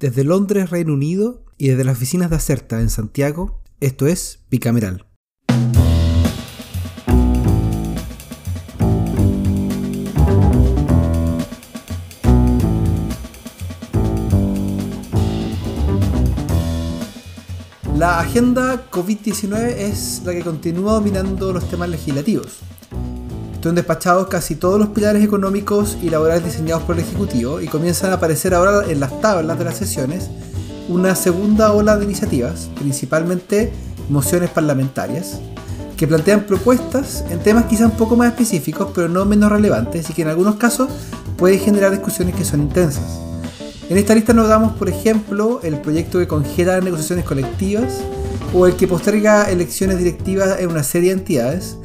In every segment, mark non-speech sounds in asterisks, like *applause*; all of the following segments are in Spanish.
Desde Londres, Reino Unido, y desde las oficinas de Acerta en Santiago, esto es Bicameral. La agenda COVID-19 es la que continúa dominando los temas legislativos. Están despachados casi todos los pilares económicos y laborales diseñados por el Ejecutivo y comienzan a aparecer ahora en las tablas de las sesiones una segunda ola de iniciativas, principalmente mociones parlamentarias, que plantean propuestas en temas quizá un poco más específicos, pero no menos relevantes y que en algunos casos pueden generar discusiones que son intensas. En esta lista nos damos, por ejemplo, el proyecto que congela negociaciones colectivas o el que posterga elecciones directivas en una serie de entidades,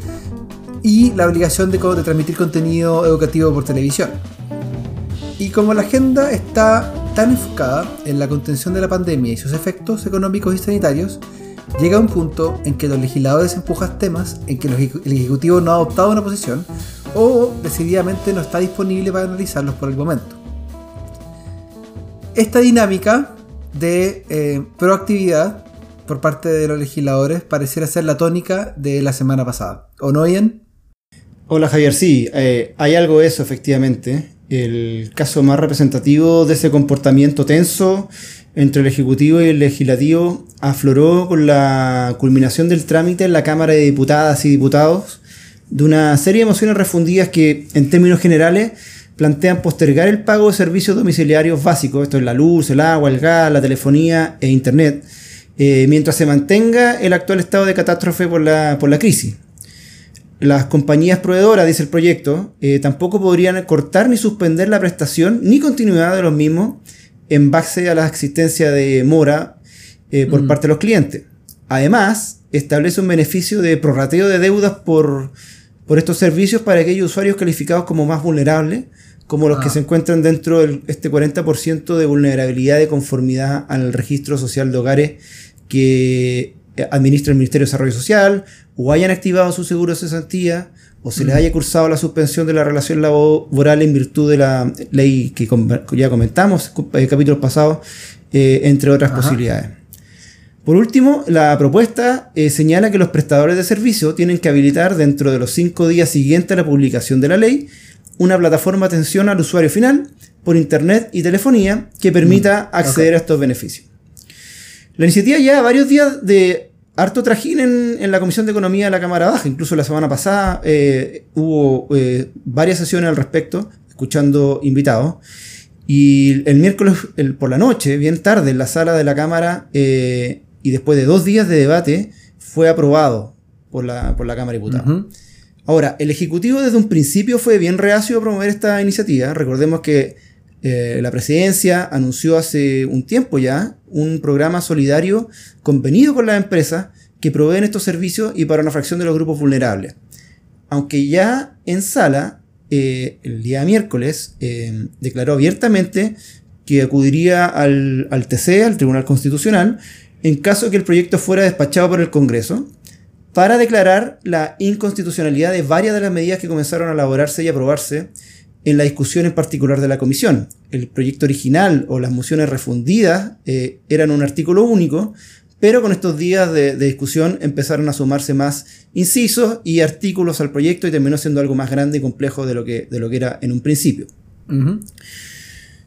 y la obligación de, transmitir contenido educativo por televisión. Y como la agenda está tan enfocada en la contención de la pandemia y sus efectos económicos y sanitarios, llega un punto en que los legisladores empujan temas en que el Ejecutivo no ha adoptado una posición o decididamente no está disponible para analizarlos por el momento. Esta dinámica de eh, proactividad por parte de los legisladores pareciera ser la tónica de la semana pasada. ¿O no, Ian? Hola Javier, sí, eh, hay algo de eso efectivamente. El caso más representativo de ese comportamiento tenso entre el Ejecutivo y el Legislativo afloró con la culminación del trámite en la Cámara de Diputadas y Diputados de una serie de mociones refundidas que, en términos generales, plantean postergar el pago de servicios domiciliarios básicos, esto es la luz, el agua, el gas, la telefonía e internet, eh, mientras se mantenga el actual estado de catástrofe por la, por la crisis las compañías proveedoras, dice el proyecto, eh, tampoco podrían cortar ni suspender la prestación ni continuidad de los mismos en base a la existencia de mora eh, por mm. parte de los clientes. Además, establece un beneficio de prorrateo de deudas por, por estos servicios para aquellos usuarios calificados como más vulnerables, como los que ah. se encuentran dentro de este 40% de vulnerabilidad de conformidad al registro social de hogares que administra el Ministerio de Desarrollo Social o hayan activado su seguro de cesantía o se les haya cursado la suspensión de la relación laboral en virtud de la ley que ya comentamos en eh, capítulos pasados, eh, entre otras posibilidades. Por último, la propuesta eh, señala que los prestadores de servicio tienen que habilitar dentro de los cinco días siguientes a la publicación de la ley una plataforma de atención al usuario final por Internet y telefonía que permita mm, acceder a estos beneficios. La iniciativa ya varios días de harto trajín en, la Comisión de Economía de la Cámara Baja. Incluso la semana pasada eh, hubo eh, varias sesiones al respecto, escuchando invitados. Y el miércoles por la noche, bien tarde, en la sala de la Cámara, eh, y después de dos días de debate, fue aprobado por la, por la Cámara de Diputados. Ahora, el Ejecutivo desde un principio fue bien reacio a promover esta iniciativa. Recordemos que eh, la presidencia anunció hace un tiempo ya un programa solidario convenido con las empresas que proveen estos servicios y para una fracción de los grupos vulnerables. Aunque ya en sala, eh, el día miércoles, eh, declaró abiertamente que acudiría al, al TC, al Tribunal Constitucional, en caso de que el proyecto fuera despachado por el Congreso, para declarar la inconstitucionalidad de varias de las medidas que comenzaron a elaborarse y aprobarse en la discusión en particular de la comisión. El proyecto original o las mociones refundidas eh, eran un artículo único, pero con estos días de, discusión empezaron a sumarse más incisos y artículos al proyecto y terminó siendo algo más grande y complejo de lo que, de lo que era en un principio.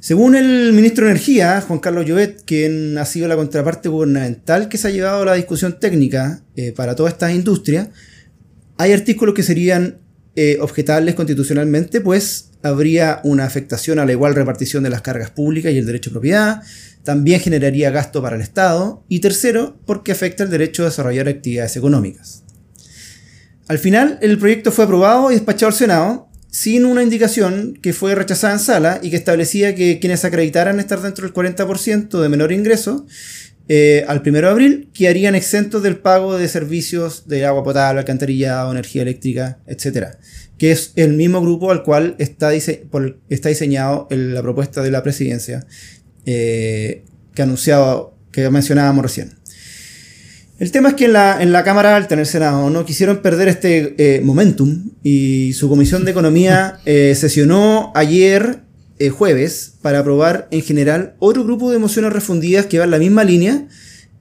Según el ministro de Energía, Juan Carlos Llobet, quien ha sido la contraparte gubernamental que se ha llevado a la discusión técnica eh, para todas estas industrias, hay artículos que serían eh, objetables constitucionalmente, pues habría una afectación a la igual repartición de las cargas públicas y el derecho a propiedad, también generaría gasto para el Estado, y tercero, porque afecta el derecho a desarrollar actividades económicas. Al final, el proyecto fue aprobado y despachado al Senado, sin una indicación que fue rechazada en sala y que establecía que quienes acreditaran estar dentro del 40% de menor ingreso eh, al 1 de abril quedarían exentos del pago de servicios de agua potable, alcantarillado, energía eléctrica, etc que es el mismo grupo al cual está, está diseñado la propuesta de la presidencia eh, que anunciado, que mencionábamos recién. El tema es que en la, en la Cámara Alta, en el Senado, no quisieron perder este eh, momentum y su Comisión de Economía eh, sesionó ayer eh, jueves para aprobar en general otro grupo de mociones refundidas que va en la misma línea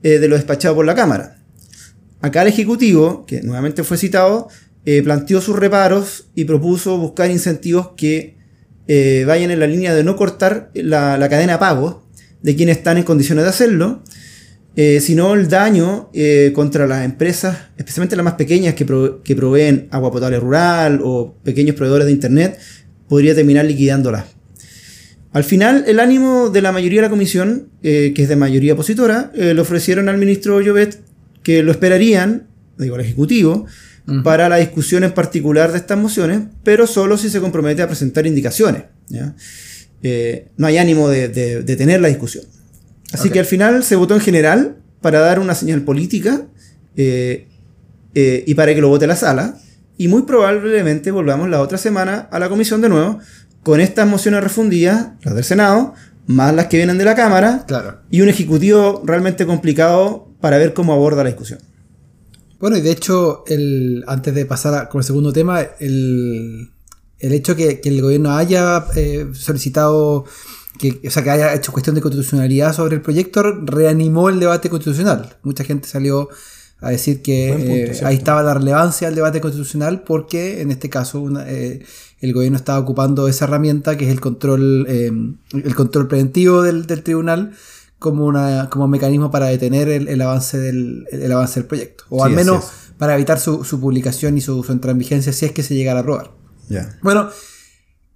eh, de lo despachado por la Cámara. Acá el Ejecutivo, que nuevamente fue citado, eh, planteó sus reparos y propuso buscar incentivos que vayan en la línea de no cortar la, cadena de pagos de quienes están en condiciones de hacerlo, sino el daño contra las empresas, especialmente las más pequeñas que, que proveen agua potable rural o pequeños proveedores de Internet, podría terminar liquidándolas. Al final, el ánimo de la mayoría de la comisión, eh, que es de mayoría opositora, eh, le ofrecieron al ministro Llobet que lo esperarían, digo al Ejecutivo, para la discusión en particular de estas mociones, pero solo si se compromete a presentar indicaciones. Eh, no hay ánimo de, tener la discusión. Así que al final se votó en general para dar una señal política y para que lo vote la sala. Y muy probablemente volvamos la otra semana a la comisión de nuevo con estas mociones refundidas, las del Senado, más las que vienen de la Cámara, claro. y un ejecutivo realmente complicado para ver cómo aborda la discusión. Bueno, y de hecho, el, antes de pasar con el segundo tema, el, el hecho que, que el gobierno haya eh, solicitado, que, o sea, que haya hecho cuestión de constitucionalidad sobre el proyecto, reanimó el debate constitucional. Mucha gente salió a decir que eh, ahí estaba la relevancia del debate constitucional porque en este caso una, eh, el gobierno estaba ocupando esa herramienta que es el control, eh, el control preventivo del, tribunal como, una, como un mecanismo para detener el, avance, del, el avance del proyecto. O al menos para evitar su, publicación y su, su, entrada en vigencia si es que se llegara a aprobar. Bueno,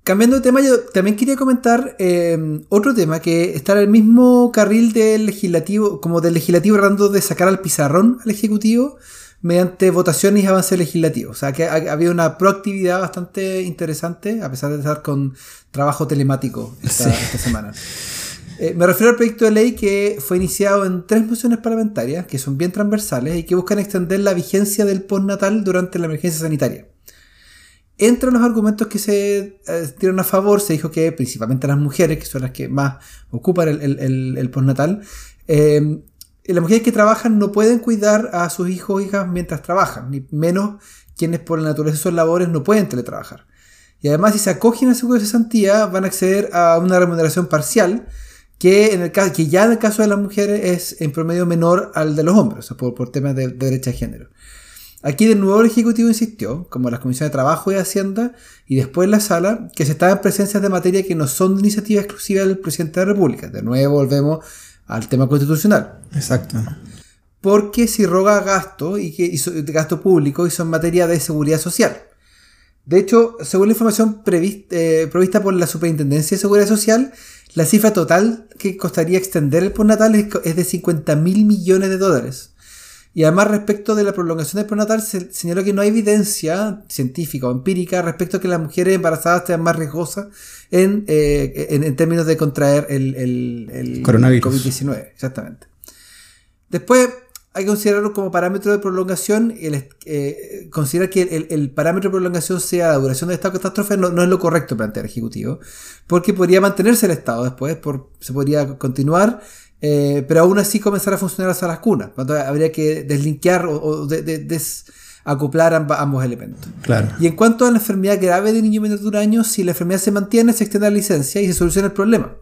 cambiando de tema, yo también quería comentar eh, otro tema que está en el mismo carril del legislativo, como del legislativo tratando de sacar al pizarrón al ejecutivo mediante votaciones y avances legislativos. O sea, que ha, habido una proactividad bastante interesante, a pesar de estar con trabajo telemático esta, semana. Eh, me refiero al proyecto de ley que fue iniciado en tres mociones parlamentarias, que son bien transversales y que buscan extender la vigencia del postnatal durante la emergencia sanitaria. Entre los argumentos que se eh, dieron a favor, se dijo que principalmente las mujeres, que son las que más ocupan el, postnatal, eh, las mujeres que trabajan no pueden cuidar a sus hijos o hijas mientras trabajan, ni menos quienes por la naturaleza de sus labores no pueden teletrabajar. Y además, si se acogen a seguro de cesantía, van a acceder a una remuneración parcial que, en el caso, que ya en el caso de las mujeres es en promedio menor al de los hombres, por, por temas de, derecha de género. Aquí de nuevo el Ejecutivo insistió, como las comisiones de Trabajo y Hacienda, y después la Sala, que se estaba en presencias de materia que no son de iniciativa exclusiva del Presidente de la República. De nuevo volvemos al tema constitucional. Exacto. Porque si roga gasto y que gasto público y son materia de seguridad social. De hecho, según la información eh, provista por la Superintendencia de Seguridad Social, la cifra total que costaría extender el postnatal es de 50 mil millones de dólares. Y además respecto de la prolongación del postnatal se señaló que no hay evidencia científica o empírica respecto a que las mujeres embarazadas sean más riesgosas en, eh, en, términos de contraer el, el, COVID-19. Exactamente. Después hay que considerarlo como parámetro de prolongación. El, eh, considerar que el, parámetro de prolongación sea la duración de estado de catástrofe no, no, es lo correcto plantear ejecutivo, porque podría mantenerse el estado después, por, se podría continuar eh, pero aún así comenzar a funcionar hasta las cunas. Habría que deslinkear o, desacoplar ambos elementos. Claro. Y en cuanto a la enfermedad grave de niño menor de un año, si la enfermedad se mantiene, se extiende la licencia y se soluciona el problema.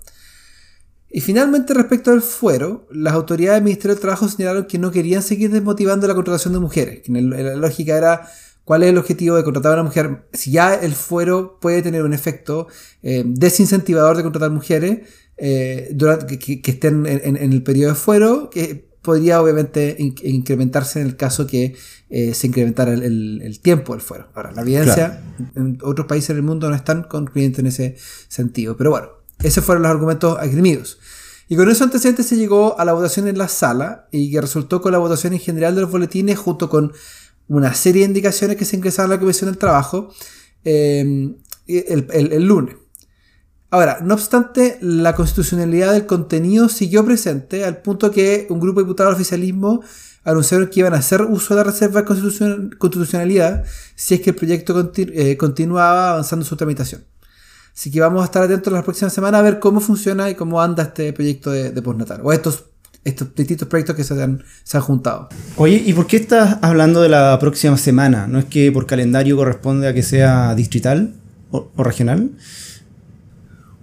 Y finalmente, respecto al fuero, las autoridades del Ministerio del Trabajo señalaron que no querían seguir desmotivando la contratación de mujeres. Que la lógica era cuál es el objetivo de contratar a una mujer. Si ya el fuero puede tener un efecto eh, desincentivador de contratar mujeres, eh, durante, que, estén en, el periodo de fuero, que podría obviamente incrementarse en el caso que eh, se incrementara el, tiempo del fuero. Ahora, la evidencia en otros países del mundo no están concluyentes en ese sentido. Pero bueno, esos fueron los argumentos agrimidos. Y con eso antecedente se llegó a la votación en la sala y que resultó con la votación en general de los boletines junto con una serie de indicaciones que se ingresaron a la Comisión del Trabajo eh, el lunes. Ahora, no obstante, la constitucionalidad del contenido siguió presente al punto que un grupo de diputados del oficialismo anunciaron que iban a hacer uso de la reserva de constitucionalidad si es que el proyecto eh, continuaba avanzando su tramitación. Así que vamos a estar atentos la próxima semana a ver cómo funciona y cómo anda este proyecto de, postnatal. O estos, distintos proyectos que se han, se han juntado. Oye, ¿y por qué estás hablando de la próxima semana? ¿No es que por calendario corresponde a que sea distrital o regional?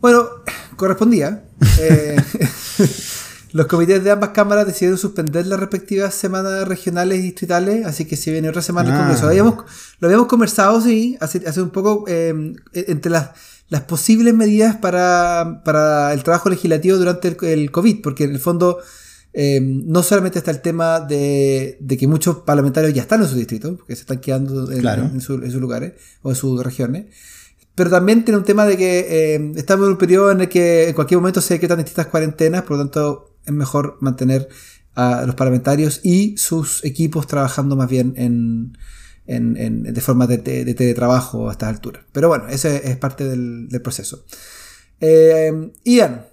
Bueno, *sighs* correspondía. Eh, *laughs* los comités de ambas cámaras decidieron suspender las respectivas semanas regionales y distritales, así que si viene otra semana el Ah. Congreso. Lo habíamos, lo habíamos conversado, sí, hace, hace un poco eh, entre las, las posibles medidas para, para el trabajo legislativo durante el, el COVID, porque en el fondo eh, no solamente está el tema de, de que muchos parlamentarios ya están en su distrito, porque se están quedando en, Claro. en su- en sus lugares o en sus regiones, pero también tiene un tema de que eh, estamos en un periodo en el que en cualquier momento se decretan distintas cuarentenas, por lo tanto es mejor mantener a los parlamentarios y sus equipos trabajando más bien en, de forma de, de- de teletrabajo a estas alturas. Pero bueno, ese es parte del, del proceso. Eh, Ian,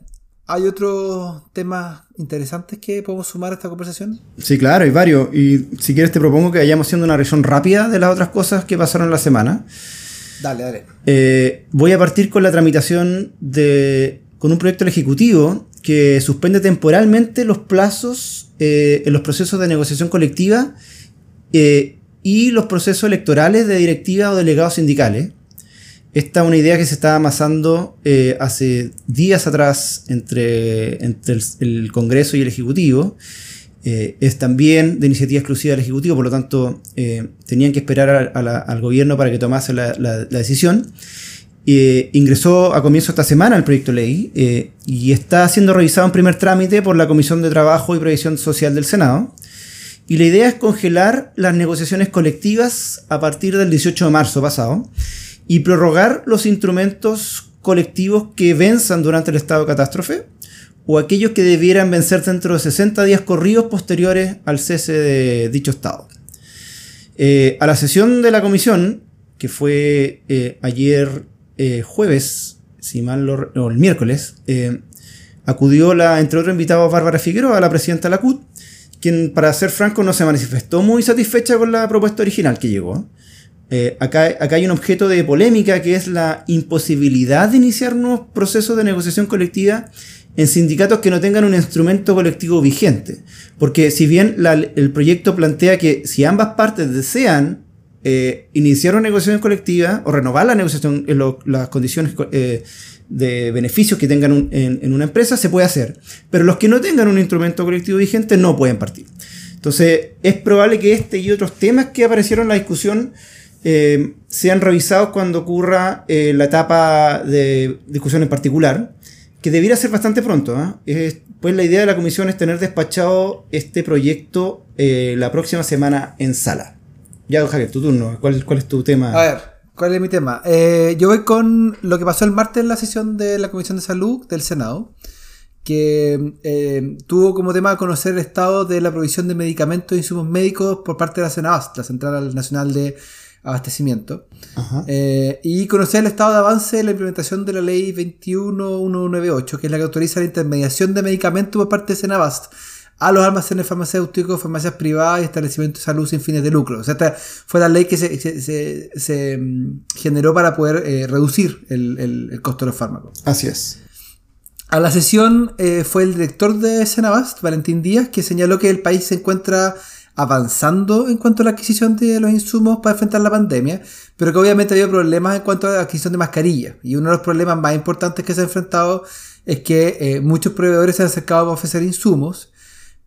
¿hay otros temas interesantes que podemos sumar a esta conversación? Sí, claro, hay varios. Y si quieres te propongo que vayamos haciendo una revisión rápida de las otras cosas que pasaron la semana. Dale, dale. Eh, voy a partir con la tramitación de, con un proyecto del Ejecutivo que suspende temporalmente los plazos eh, en los procesos de negociación colectiva eh, y los procesos electorales de directiva o delegados sindicales. Esta es una idea que se estaba amasando hace días atrás entre, entre el Congreso y el Ejecutivo. Eh, es también de iniciativa exclusiva del Ejecutivo, por lo tanto eh, tenían que esperar al gobierno para que tomase la, decisión. Eh, ingresó a comienzo esta semana el proyecto de ley eh, y está siendo revisado en primer trámite por la Comisión de Trabajo y Previsión Social del Senado. Y la idea es congelar las negociaciones colectivas a partir del 18 de marzo pasado y prorrogar los instrumentos colectivos que venzan durante el estado de catástrofe o aquellos que debieran vencer dentro de 60 días corridos posteriores al cese de dicho estado. Eh, a la sesión de la comisión, que fue eh, ayer eh, jueves, si mal lo no, el miércoles, eh, acudió la, entre otros invitados, Bárbara Figueroa, la presidenta de la CUT, quien, para ser franco, no se manifestó muy satisfecha con la propuesta original que llegó. Eh, acá, acá hay un objeto de polémica que es la imposibilidad de iniciar nuevos procesos de negociación colectiva en sindicatos que no tengan un instrumento colectivo vigente. Porque si bien el proyecto plantea que si ambas partes desean eh, iniciar una negociación colectiva o renovar la negociación en las condiciones co- eh, de beneficios que tengan en una empresa, se puede hacer. Pero los que no tengan un instrumento colectivo vigente no pueden partir. Entonces, es probable que este y otros temas que aparecieron en la discusión eh, sean revisados cuando ocurra eh, la etapa de discusión en particular, que debiera ser bastante pronto. ¿ah? Es- pues la idea de la comisión es tener despachado este proyecto eh, la próxima semana en sala. Ya, Javier, tu turno. ¿Cuál, cuál es tu tema? A ver, ¿cuál es mi tema? Eh, yo voy con lo que pasó el martes en la sesión de la Comisión de Salud del Senado, que tuvo como tema conocer el estado de la provisión de medicamentos e insumos médicos por parte de la Senabast, la Central Nacional de Abastecimiento, eh, y conocer el estado de avance de la implementación de la Ley 21198, que es la que autoriza la intermediación de medicamentos por parte de Senabast a los almacenes farmacéuticos, farmacias privadas y establecimientos de salud sin fines de lucro. O sea, esta fue la ley que se, se- se- se, mm, generó para poder eh, reducir el, el- el costo de los fármacos. Así es. A la sesión eh, fue el director de Senabast, Valentín Díaz, que señaló que el país se encuentra avanzando en cuanto a la adquisición de los insumos para enfrentar la pandemia, pero que obviamente había problemas en cuanto a la adquisición de mascarillas. Y uno de los problemas más importantes que se ha enfrentado es que eh, muchos proveedores se han acercado para ofrecer insumos,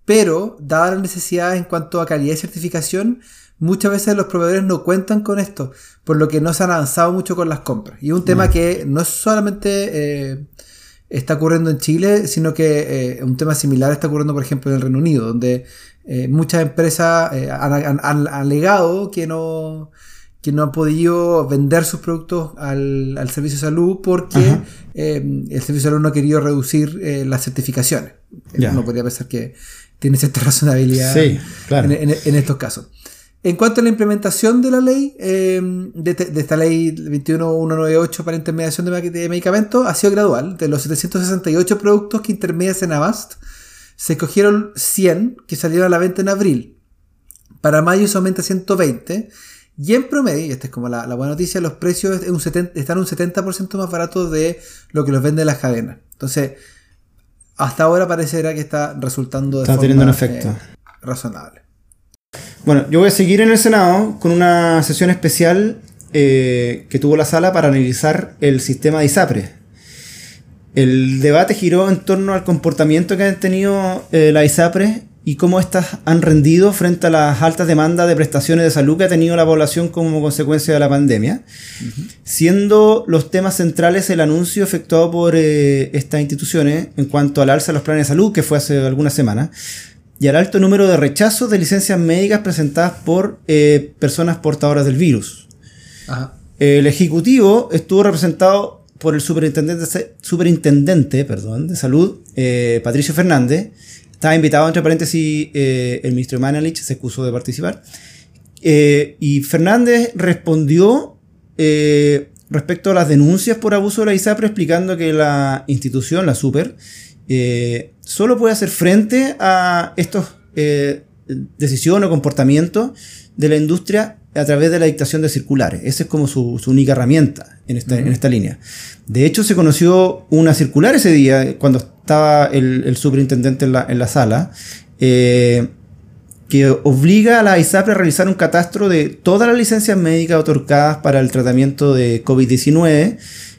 pero dadas las necesidades en cuanto a calidad y certificación, muchas veces los proveedores no cuentan con esto, por lo que no se han avanzado mucho con las compras. Y un tema que no es solamente eh, está ocurriendo en Chile, sino que eh, un tema similar está ocurriendo, por ejemplo, en el Reino Unido, donde eh, muchas empresas eh, han, han- han alegado que no, que no han podido vender sus productos al, al servicio de salud porque eh, el servicio de salud no ha querido reducir las certificaciones. Ya. Uno podría pensar que tiene cierta *laughs* razonabilidad Sí, claro. en, en- en estos casos. En cuanto a la implementación de la ley, eh, de, esta ley 21198 para intermediación de, medicamentos, ha sido gradual. De los 768 productos que intermedia Senabast, se escogieron 100 que salieron a la venta en abril. Para mayo se aumenta a 120. Y en promedio, y esta es como la, la buena noticia, los precios es un 70 están un 70% más baratos de lo que los vende las cadenas. Entonces, hasta ahora parecerá que está resultando de Está forma teniendo un efecto. eh, razonable. Bueno, yo voy a seguir en el Senado con una sesión especial eh, que tuvo la sala para analizar el sistema de ISAPRE. El debate giró en torno al comportamiento que han tenido eh, la ISAPRE y cómo éstas han rendido frente a las altas demandas de prestaciones de salud que ha tenido la población como consecuencia de la pandemia, siendo los temas centrales el anuncio efectuado por eh, estas instituciones en cuanto al alza de los planes de salud, que fue hace algunas semanas, y al alto número de rechazos de licencias médicas presentadas por eh, personas portadoras del virus. El Ejecutivo estuvo representado por el superintendente, superintendente perdón, de salud, eh, Patricio Fernández, estaba invitado, entre paréntesis, eh, el ministro Manelich se excusó de participar. Eh, y Fernández respondió respecto a las denuncias por abuso de la ISAPRE, explicando que la institución, la SUPER, solo puede hacer frente a estos decisiones o comportamientos de la industria a través de la dictación de circulares. Esa es como su, única herramienta en esta, en esta, línea. De hecho, se conoció una circular ese día, cuando estaba el, superintendente en la, sala, eh, que obliga a la ISAPRE a realizar un catastro de todas las licencias médicas otorgadas para el tratamiento de COVID-19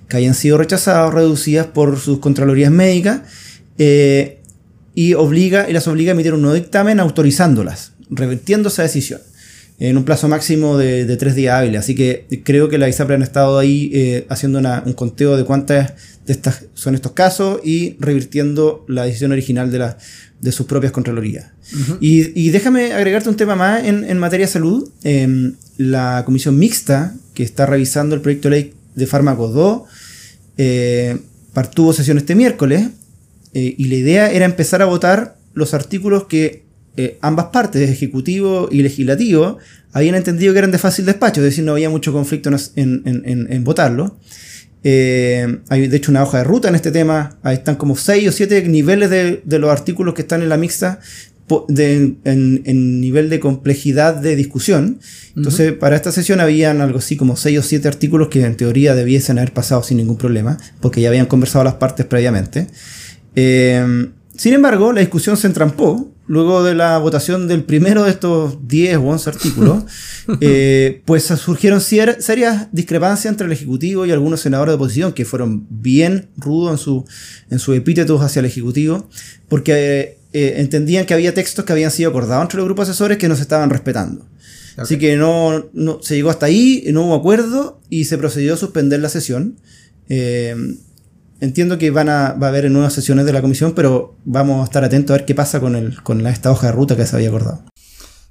que hayan sido rechazadas o reducidas por sus contralorías médicas eh, y, obliga, y las obliga a emitir un nuevo dictamen autorizándolas, revirtiendo esa decisión en un plazo máximo de, tres días hábiles. Así que creo que la ISAPRE han estado ahí eh, haciendo un conteo de cuántas de estas son estos casos y revirtiendo la decisión original de, la, de sus propias Contralorías. y, déjame agregarte un tema más en, materia de salud. Em, la comisión mixta que está revisando el proyecto de ley de fármacos 2 eh, tuvo sesión este miércoles eh, y la idea era empezar a votar los artículos que eh, ambas partes, ejecutivo y legislativo, habían entendido que eran de fácil despacho, es decir, no había mucho conflicto en, votarlo. Eh, hay de hecho una hoja de ruta en este tema, ahí están como 6 o 7 niveles de, los artículos que están en la mixta en, nivel de complejidad de discusión. Entonces, para esta sesión habían algo así como 6 o 7 artículos que en teoría debiesen haber pasado sin ningún problema, porque ya habían conversado las partes previamente. Eh, sin embargo, la discusión se entrampó luego de la votación del primero de estos 10 o 11 artículos, *laughs* eh, pues surgieron serias discrepancias entre el Ejecutivo y algunos senadores de oposición que fueron bien rudos en, su, en sus epítetos hacia el Ejecutivo, porque eh, entendían que había textos que habían sido acordados entre los grupos asesores que no se estaban respetando. Así que no, no, se llegó hasta ahí, no hubo acuerdo y se procedió a suspender la sesión. Eh, entiendo que van a, va a haber nuevas sesiones de la comisión, pero vamos a estar atentos a ver qué pasa con, el, con esta hoja de ruta que se había acordado.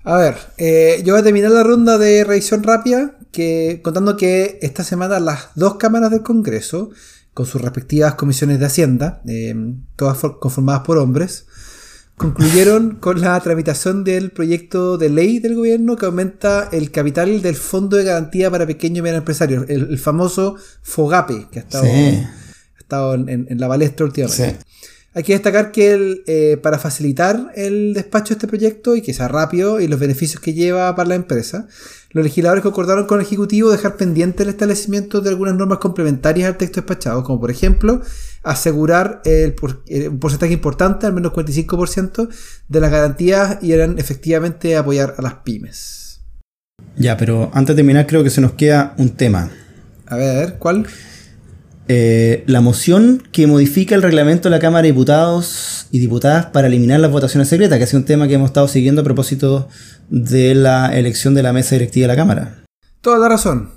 A ver, eh, yo voy a terminar la ronda de revisión rápida, que, contando que esta semana las dos cámaras del Congreso, con sus respectivas comisiones de Hacienda, eh, todas conformadas por hombres, concluyeron *laughs* con la tramitación del proyecto de ley del gobierno que aumenta el capital del Fondo de Garantía para Pequeños y Medianos Empresarios, el, famoso FOGAPE, que ha estado estado en, la balestra últimamente. Hay que destacar que eh, para facilitar el despacho de este proyecto y que sea rápido y los beneficios que lleva para la empresa, los legisladores acordaron con el Ejecutivo dejar pendiente el establecimiento de algunas normas complementarias al texto despachado, como por ejemplo asegurar el, eh, un porcentaje importante, al menos 45%, de las garantías y eran efectivamente apoyar a las pymes. Ya, pero antes de terminar creo que se nos queda un tema. A ver, a ver, ¿cuál? Eh, la moción que modifica el reglamento de la Cámara de Diputados y Diputadas para eliminar las votaciones secretas, que ha sido un tema que hemos estado siguiendo a propósito de la elección de la mesa directiva de la Cámara. Toda la razón.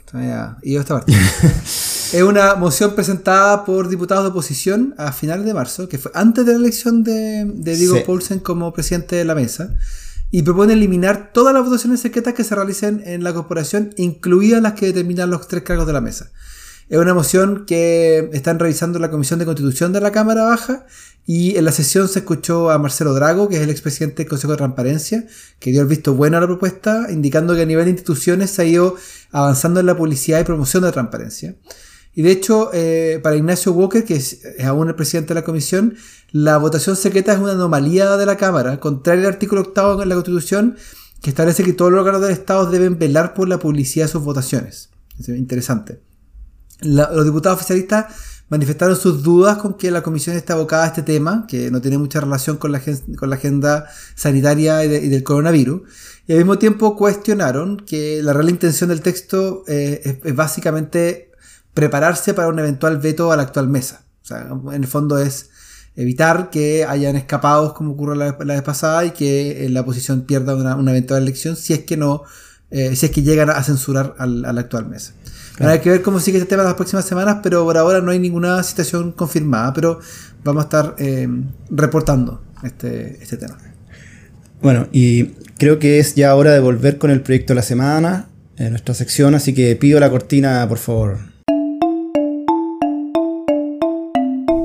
Y esta parte. *laughs* es una moción presentada por diputados de oposición a finales de marzo, que fue antes de la elección de, Diego Paulsen como presidente de la mesa, y propone eliminar todas las votaciones secretas que se realicen en la corporación, incluidas las que determinan los tres cargos de la mesa. Es una moción que están revisando la Comisión de Constitución de la Cámara Baja y en la sesión se escuchó a Marcelo Drago, que es el expresidente del Consejo de Transparencia, que dio el visto bueno a la propuesta, indicando que a nivel de instituciones se ha ido avanzando en la publicidad y promoción de transparencia. Y de hecho, eh, para Ignacio Walker, que es, aún el presidente de la comisión, la votación secreta es una anomalía de la Cámara, contrario al artículo octavo de la Constitución, que establece que todos los órganos del Estado deben velar por la publicidad de sus votaciones. Es interesante los diputados oficialistas manifestaron sus dudas con que la comisión esté abocada a este tema, que no tiene mucha relación con la, con la agenda sanitaria y, del coronavirus, y al mismo tiempo cuestionaron que la real intención del texto eh, es, básicamente prepararse para un eventual veto a la actual mesa. O sea, en el fondo es evitar que hayan escapados como ocurrió la, vez pasada y que la oposición pierda una, una eventual elección si es que no, eh, si es que llegan a censurar al, al actual mes. Hay que ver cómo sigue este tema las próximas semanas, pero por ahora no hay ninguna situación confirmada, pero vamos a estar eh, reportando este, este tema. Bueno, y creo que es ya hora de volver con el proyecto de la semana, en nuestra sección, así que pido la cortina, por favor.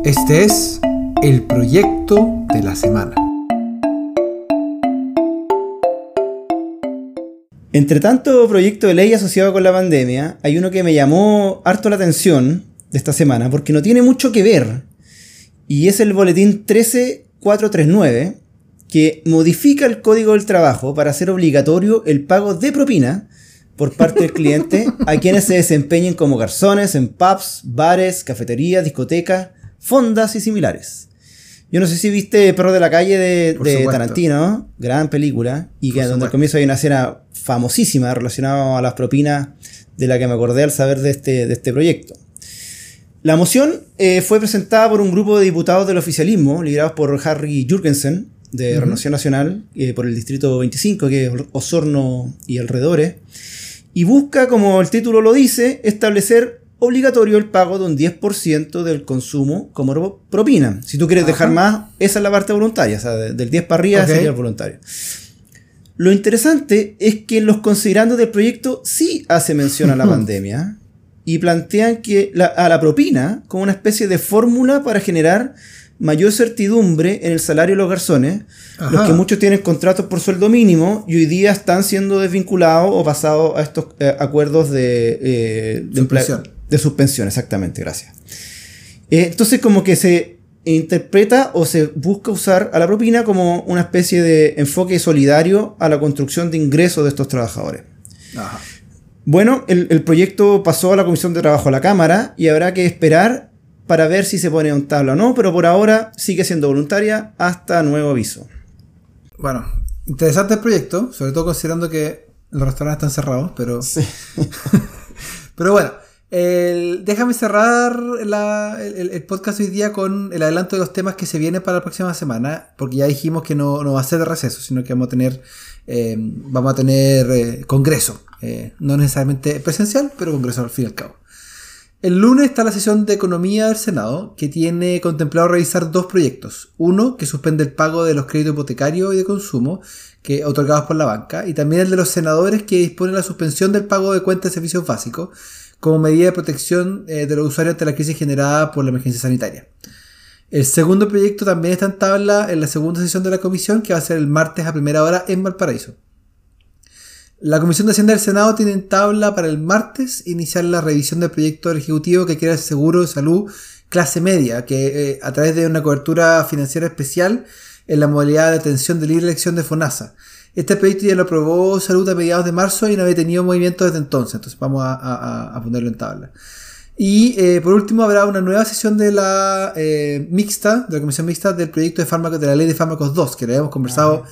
Este es el proyecto de la semana. Entre tanto proyecto de ley asociado con la pandemia, hay uno que me llamó harto la atención de esta semana porque no tiene mucho que ver. Y es el boletín 13439 que modifica el código del trabajo para hacer obligatorio el pago de propina por parte del cliente a *laughs* quienes se desempeñen como garzones en pubs, bares, cafeterías, discotecas, fondas y similares. Yo no sé si viste Perro de la Calle de, Tarantino, gran película, y que donde al comienzo hay una escena famosísima relacionada a las propinas de la que me acordé al saber de este, de este proyecto. La moción eh, fue presentada por un grupo de diputados del oficialismo, liderados por Harry Jurgensen, de Renovación Nacional, eh, por el distrito 25, que es Osorno y alrededores, y busca, como el título lo dice, establecer obligatorio el pago de un 10% del consumo como propina. Si tú quieres dejar más, esa es la parte voluntaria, o sea, del 10 para arriba sería el voluntario. Lo interesante es que los considerandos del proyecto sí hace mención a la pandemia y plantean que a la propina como una especie de fórmula para generar mayor certidumbre en el salario de los garzones, los que muchos tienen contratos por sueldo mínimo y hoy día están siendo desvinculados o pasados a estos eh, acuerdos de, eh, de suspensión, exactamente, gracias. Eh, entonces como que se interpreta o se busca usar a la propina como una especie de enfoque solidario a la construcción de ingresos de estos trabajadores. Bueno, el, proyecto pasó a la Comisión de Trabajo a la Cámara y habrá que esperar para ver si se pone un tabla o no, pero por ahora sigue siendo voluntaria hasta nuevo aviso. Bueno, interesante el proyecto, sobre todo considerando que los restaurantes están cerrados, pero... Sí. *laughs* pero bueno, déjame cerrar el, podcast hoy día con el adelanto de los temas que se vienen para la próxima semana, porque ya dijimos que no, va a ser de receso, sino que vamos a tener, eh, vamos a tener eh, congreso, eh, no necesariamente presencial, pero congreso al fin y al cabo. El lunes está la sesión de economía del Senado, que tiene contemplado revisar dos proyectos. Uno, que suspende el pago de los créditos hipotecarios y de consumo que otorgados por la banca, y también el de los senadores que dispone la suspensión del pago de cuentas de servicios básicos como medida de protección eh, de los usuarios ante la crisis generada por la emergencia sanitaria. El segundo proyecto también está en tabla en la segunda sesión de la comisión, que va a ser el martes a primera hora en Valparaíso. La Comisión de Hacienda del Senado tiene en tabla para el martes iniciar la revisión del proyecto del Ejecutivo que quiere el seguro de salud clase media, que eh, a través de una cobertura financiera especial en la modalidad de atención de libre elección de FONASA. Este proyecto ya lo aprobó Salud a mediados de marzo y no había tenido movimiento desde entonces, entonces vamos a, ponerlo en tabla. Y eh, por último habrá una nueva sesión de la eh, mixta, de la comisión mixta del proyecto de fármacos, de la ley de fármacos 2, que le hemos conversado, ah,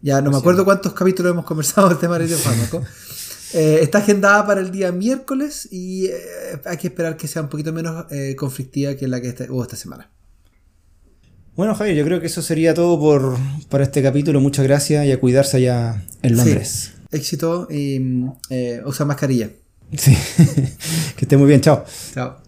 ya no me acuerdo cuántos capítulos hemos conversado del tema de la ley de fármacos. *laughs* Eh, está agendada para el día miércoles y hay que esperar que sea un poquito menos conflictiva que la que hubo esta semana. Bueno, Javier, yo creo que eso sería todo por, para este capítulo. Muchas gracias y a cuidarse allá en Londres. Éxito y eh, usa mascarilla. Sí, *laughs* que esté muy bien. Chao. Chao.